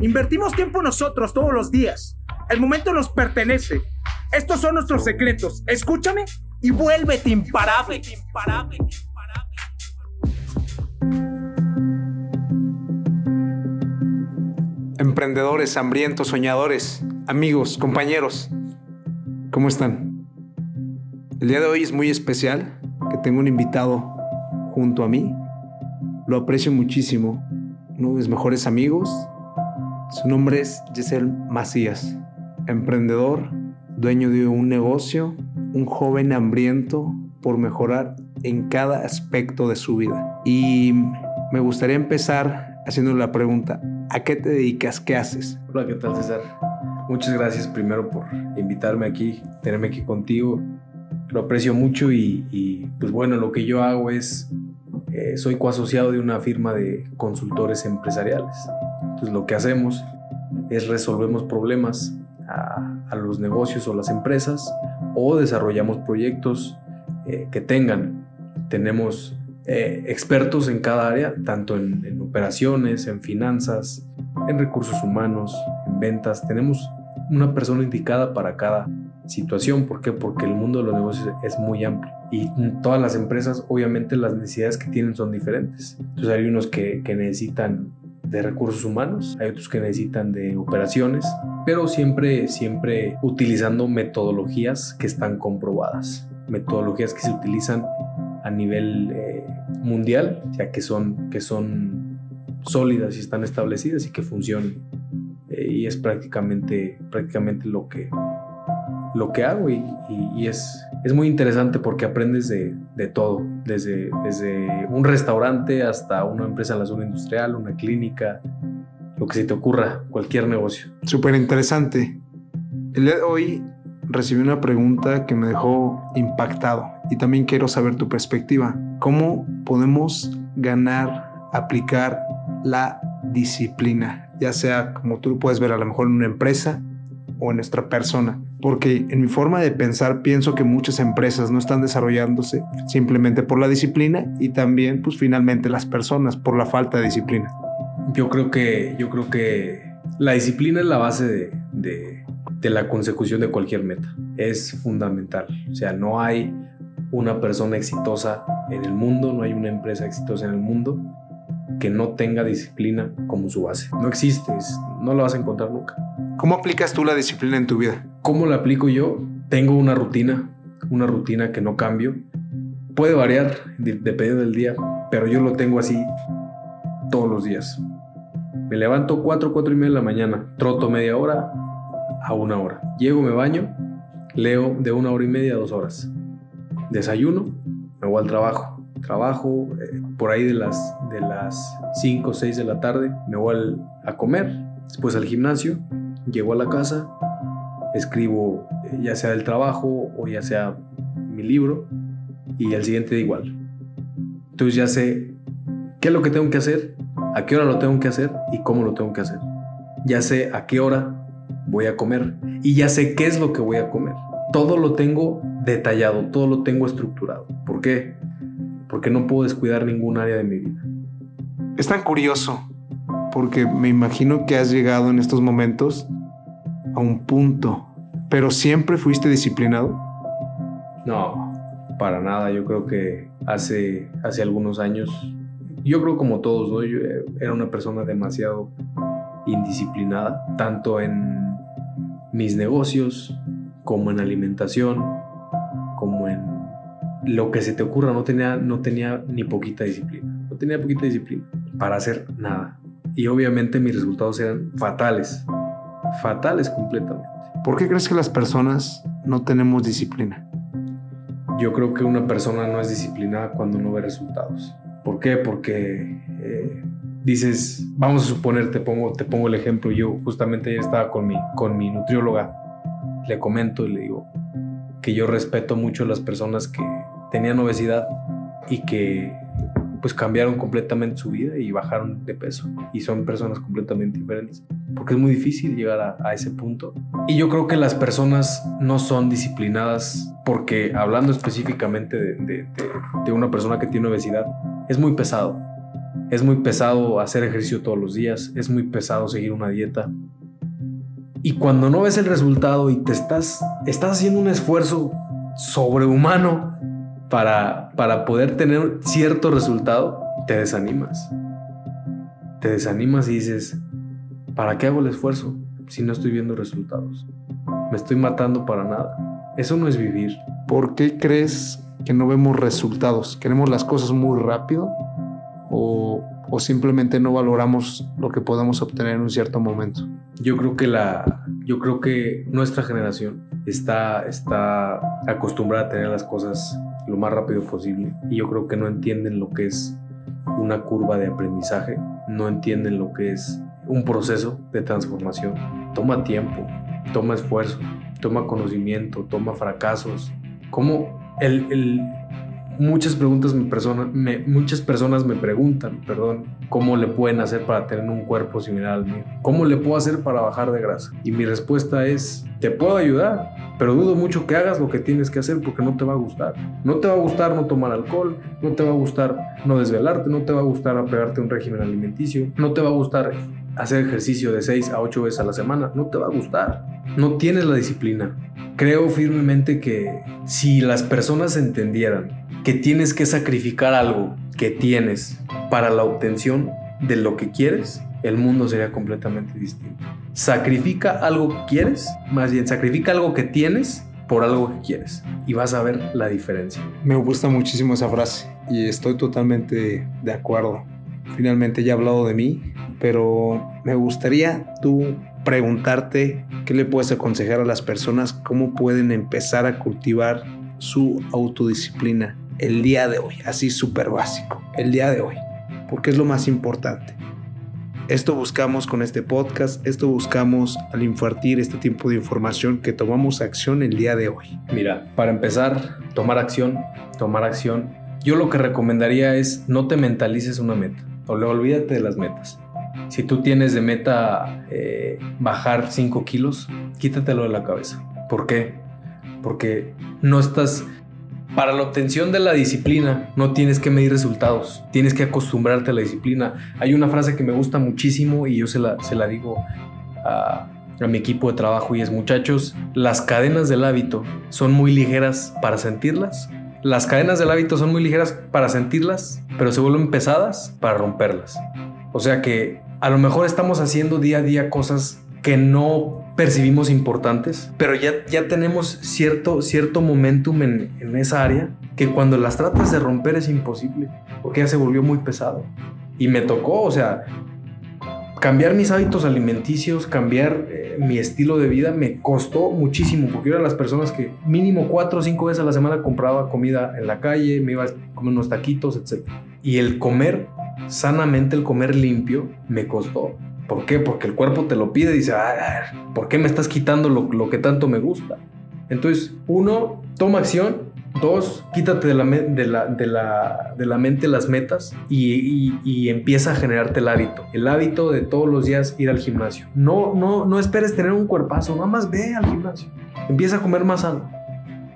Invertimos tiempo nosotros todos los días. El momento nos pertenece. Estos son nuestros secretos. Escúchame y vuélvete imparable. imparable. Emprendedores, hambrientos, soñadores, amigos, compañeros, ¿cómo están? El día de hoy es muy especial que tengo un invitado junto a mí. Lo aprecio muchísimo, uno de mis mejores amigos. Su nombre es Giselle Macías, emprendedor, dueño de un negocio, un joven hambriento por mejorar en cada aspecto de su vida. Y me gustaría empezar haciéndole la pregunta, ¿a qué te dedicas? ¿Qué haces? Hola, ¿qué tal César? Muchas gracias primero por invitarme aquí, tenerme aquí contigo. Lo aprecio mucho y, pues bueno, lo que yo hago es, eh, soy coasociado de una firma de consultores empresariales. Entonces lo que hacemos es resolvemos problemas a, los negocios o las empresas o desarrollamos proyectos eh, que tengan. Tenemos eh, expertos en cada área, tanto en, operaciones, en finanzas, en recursos humanos, en ventas. Tenemos una persona indicada para cada situación. ¿Por qué? Porque el mundo de los negocios es muy amplio y todas las empresas, obviamente, las necesidades que tienen son diferentes. Entonces, hay unos que necesitan de recursos humanos, hay otros que necesitan de operaciones, pero siempre, siempre utilizando metodologías que están comprobadas, metodologías que se utilizan a nivel eh, mundial, ya que son, que son sólidas y están establecidas y que funcionan. Eh, y es prácticamente, prácticamente lo que, lo que hago y, es, es muy interesante porque aprendes de, de, todo, desde, desde un restaurante hasta una empresa en la zona industrial, una clínica, lo que se te ocurra, cualquier negocio. Súper interesante. El hoy recibí una pregunta que me dejó impactado y también quiero saber tu perspectiva. ¿Cómo podemos ganar, aplicar la disciplina? Ya sea como tú lo puedes ver a lo mejor en una empresa o en nuestra persona. Porque en mi forma de pensar pienso que muchas empresas no están desarrollándose simplemente por la disciplina y también pues finalmente las personas por la falta de disciplina. Yo creo que, yo creo que la disciplina es la base de la consecución de cualquier meta. Es fundamental. O sea, no hay una persona exitosa en el mundo, no hay una empresa exitosa en el mundo que no tenga disciplina como su base. No existe, no lo vas a encontrar nunca. ¿Cómo aplicas tú la disciplina en tu vida? ¿Cómo la aplico yo? Tengo una rutina, una rutina que no cambio. Puede variar dependiendo del día, pero yo lo tengo así todos los días. Me levanto 4, 4 y media de la mañana, troto media hora, a una hora. Llego, me baño, leo de una hora y media a dos horas. Desayuno, me voy al trabajo. Trabajo eh, por ahí de las, de las 5 o 6 de la tarde, me voy a comer, después al gimnasio, llego a la casa, escribo eh, ya sea el trabajo o ya sea mi libro y al siguiente día igual. Entonces ya sé qué es lo que tengo que hacer, a qué hora lo tengo que hacer y cómo lo tengo que hacer. Ya sé a qué hora voy a comer y ya sé qué es lo que voy a comer. Todo lo tengo detallado, todo lo tengo estructurado. ¿Por qué? Porque no puedo descuidar ningún área de mi vida. Es tan curioso, porque me imagino que has llegado en estos momentos a un punto, pero siempre fuiste disciplinado. No, para nada. Yo creo que hace, hace algunos años, yo creo como todos, ¿no? yo era una persona demasiado indisciplinada, tanto en mis negocios, como en alimentación, como en lo que se te ocurra. No tenía, no tenía ni poquita disciplina. No tenía poquita disciplina para hacer nada. Y obviamente mis resultados eran fatales. Fatales completamente. ¿Por qué crees que las personas no tenemos disciplina? Yo creo que una persona no es disciplinada cuando no ve resultados. ¿Por qué? Porque eh, dices, vamos a suponer, te pongo, te pongo el ejemplo, yo justamente ya estaba con mi, con mi nutrióloga, le comento y le digo que yo respeto mucho a las personas que tenían obesidad y que pues cambiaron completamente su vida y bajaron de peso y son personas completamente diferentes porque es muy difícil llegar a, ese punto y yo creo que las personas no son disciplinadas porque hablando específicamente de, de una persona que tiene obesidad es muy pesado es muy pesado hacer ejercicio todos los días, es muy pesado seguir una dieta. Y cuando no ves el resultado y te estás, estás haciendo un esfuerzo sobrehumano para, para poder tener cierto resultado, te desanimas. Te desanimas y dices, ¿para qué hago el esfuerzo si no estoy viendo resultados? Me estoy matando para nada. Eso no es vivir. ¿Por qué crees que no vemos resultados? ¿Queremos las cosas muy rápido? o, simplemente no valoramos lo que podemos obtener en un cierto momento. Yo creo que la, yo creo que nuestra generación está, está acostumbrada a tener las cosas lo más rápido posible y yo creo que no entienden lo que es una curva de aprendizaje, no entienden lo que es un proceso de transformación. Toma tiempo, toma esfuerzo, toma conocimiento, toma fracasos. Como el, muchas preguntas me, muchas personas me preguntan, perdón, cómo le pueden hacer para tener un cuerpo similar al mío. ¿Cómo le puedo hacer para bajar de grasa? Y mi respuesta es, te puedo ayudar, pero dudo mucho que hagas lo que tienes que hacer porque no te va a gustar. No te va a gustar no tomar alcohol, no te va a gustar no desvelarte, no te va a gustar apegarte a un régimen alimenticio, no te va a gustar hacer ejercicio de 6 a 8 veces a la semana, no te va a gustar. No tienes la disciplina. Creo firmemente que si las personas entendieran que tienes que sacrificar algo que tienes para la obtención de lo que quieres, el mundo sería completamente distinto. Sacrifica algo que quieres, más bien sacrifica algo que tienes por algo que quieres y vas a ver la diferencia. Me gusta muchísimo esa frase y estoy totalmente de acuerdo. Finalmente ya he hablado de mí, pero me gustaría tú preguntarte qué le puedes aconsejar a las personas, cómo pueden empezar a cultivar su autodisciplina el día de hoy, así súper básico, el día de hoy, porque es lo más importante. Esto buscamos con este podcast, esto buscamos al infartir este tipo de información que tomamos acción el día de hoy. Mira, para empezar, tomar acción, tomar acción. Yo lo que recomendaría es no te mentalices una meta, olvídate de las metas. Si tú tienes de meta eh, bajar 5 kilos, quítatelo de la cabeza. ¿Por qué? Porque no estás para la obtención de la disciplina no tienes que medir resultados, tienes que acostumbrarte a la disciplina. Hay una frase que me gusta muchísimo y yo se la, se la digo a, a mi equipo de trabajo y es muchachos, las cadenas del hábito son muy ligeras para sentirlas. Las cadenas del hábito son muy ligeras para sentirlas, pero se vuelven pesadas para romperlas. O sea que a lo mejor estamos haciendo día a día cosas que no percibimos importantes, pero ya, ya tenemos cierto, cierto momentum en, en esa área que cuando las tratas de romper es imposible, porque ya se volvió muy pesado. Y me tocó, o sea, cambiar mis hábitos alimenticios, cambiar eh, mi estilo de vida me costó muchísimo, porque yo era de las personas que mínimo cuatro o cinco veces a la semana compraba comida en la calle, me iba a comer unos taquitos, etc. Y el comer sanamente, el comer limpio, me costó. ¿Por qué? Porque el cuerpo te lo pide y dice, ¿por qué me estás quitando lo, que tanto me gusta? Entonces, uno, toma acción. Dos, quítate de la, de la, de la, de la mente las metas y, y, empieza a generarte el hábito. El hábito de todos los días ir al gimnasio. No, no, no esperes tener un cuerpazo, nada más ve al gimnasio. Empieza a comer más sano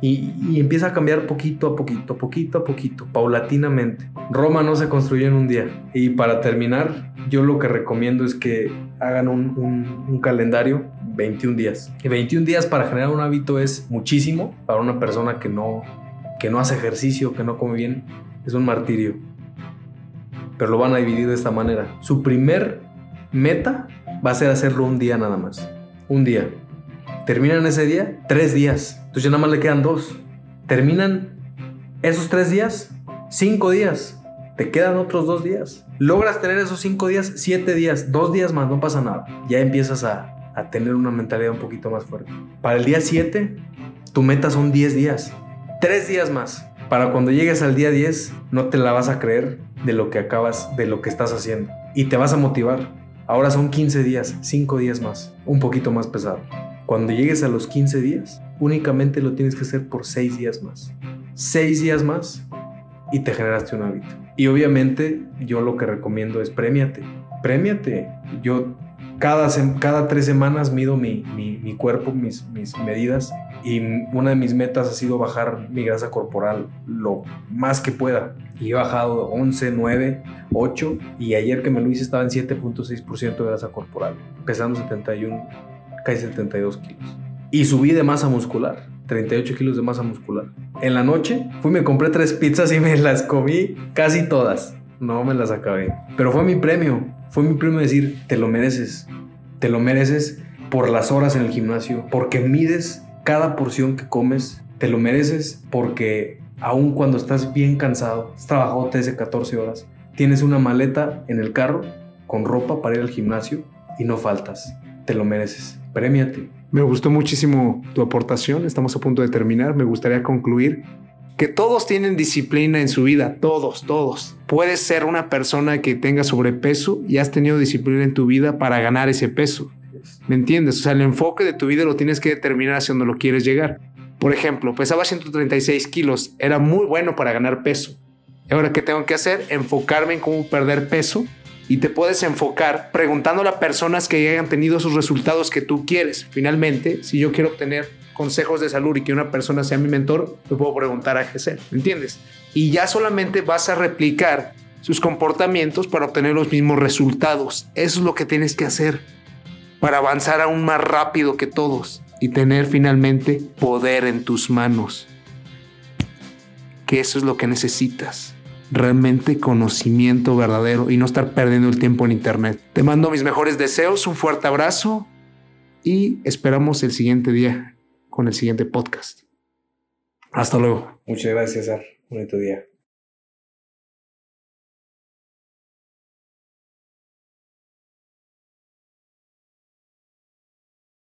y, empieza a cambiar poquito a poquito, poquito a poquito, paulatinamente. Roma no se construyó en un día. Y para terminar, yo lo que recomiendo es que hagan un, calendario 21 días. Y 21 días para generar un hábito es muchísimo para una persona que no, que no hace ejercicio, que no come bien. Es un martirio. Pero lo van a dividir de esta manera. Su primer meta va a ser hacerlo un día nada más. Un día. Terminan ese día, tres días. Entonces ya nada más le quedan dos. Terminan esos tres días, cinco días. Te quedan otros dos días. Logras tener esos cinco días, siete días, dos días más, no pasa nada. Ya empiezas a, a tener una mentalidad un poquito más fuerte. Para el día siete, tu meta son diez días. Tres días más. Para cuando llegues al día 10, no te la vas a creer de lo que acabas, de lo que estás haciendo. y te vas a motivar. Ahora son 15 días, 5 días más, un poquito más pesado. Cuando llegues a los 15 días, únicamente lo tienes que hacer por 6 días más. 6 días más y te generaste un hábito. Y obviamente yo lo que recomiendo es premiate. Premiate. Yo cada, cada tres semanas mido mi, mi, cuerpo, mis, mis medidas y una de mis metas ha sido bajar mi grasa corporal lo más que pueda. Y he bajado 11, 9, 8 y ayer que me lo hice estaba en 7.6% de grasa corporal, pesando 71, casi 72 kilos. Y subí de masa muscular, 38 kilos de masa muscular. En la noche fui, me compré tres pizzas y me las comí casi todas. No me las acabé. Pero fue mi premio. Fue mi premio decir, te lo mereces. Te lo mereces por las horas en el gimnasio, porque mides cada porción que comes, te lo mereces porque aun cuando estás bien cansado, has trabajado 13, 14 horas, tienes una maleta en el carro con ropa para ir al gimnasio y no faltas. Te lo mereces. Premiate. Me gustó muchísimo tu aportación. Estamos a punto de terminar. Me gustaría concluir que todos tienen disciplina en su vida, todos, todos. Puedes ser una persona que tenga sobrepeso y has tenido disciplina en tu vida para ganar ese peso. ¿Me entiendes? O sea, el enfoque de tu vida lo tienes que determinar hacia donde lo quieres llegar. Por ejemplo, pesaba 136 kilos, era muy bueno para ganar peso. Ahora, ¿qué tengo que hacer? Enfocarme en cómo perder peso y te puedes enfocar preguntando a personas que hayan tenido esos resultados que tú quieres. Finalmente, si yo quiero obtener consejos de salud y que una persona sea mi mentor, le puedo preguntar a Gesell, ¿me entiendes? Y ya solamente vas a replicar sus comportamientos para obtener los mismos resultados. Eso es lo que tienes que hacer para avanzar aún más rápido que todos y tener finalmente poder en tus manos. Que eso es lo que necesitas. Realmente conocimiento verdadero y no estar perdiendo el tiempo en internet. Te mando mis mejores deseos, un fuerte abrazo y esperamos el siguiente día con el siguiente podcast. Hasta luego. Muchas gracias, César. Bonito día.